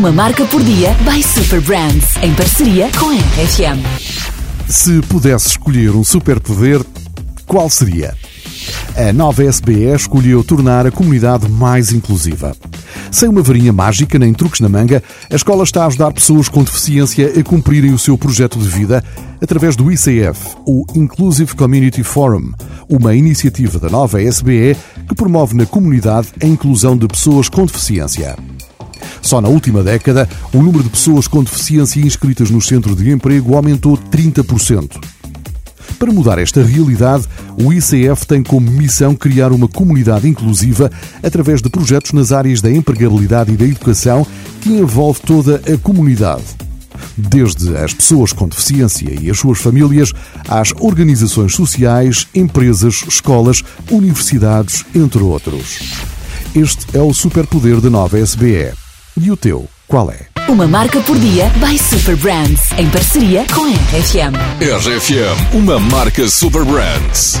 Uma marca por dia by Super Brands, em parceria com a RFM. Se pudesse escolher um superpoder, qual seria? A nova SBE escolheu tornar a comunidade mais inclusiva. Sem uma varinha mágica nem truques na manga, a escola está a ajudar pessoas com deficiência a cumprirem o seu projeto de vida através do ICF, o Inclusive Community Forum, uma iniciativa da nova SBE que promove na comunidade a inclusão de pessoas com deficiência. Só na última década, o número de pessoas com deficiência inscritas no centro de emprego aumentou 30%. Para mudar esta realidade, o ICF tem como missão criar uma comunidade inclusiva através de projetos nas áreas da empregabilidade e da educação que envolve toda a comunidade. Desde as pessoas com deficiência e as suas famílias, às organizações sociais, empresas, escolas, universidades, entre outros. Este é o superpoder da nova SBE. E o teu, qual é? Uma marca por dia by Super Brands, em parceria com a RFM. RFM, uma marca Super Brands.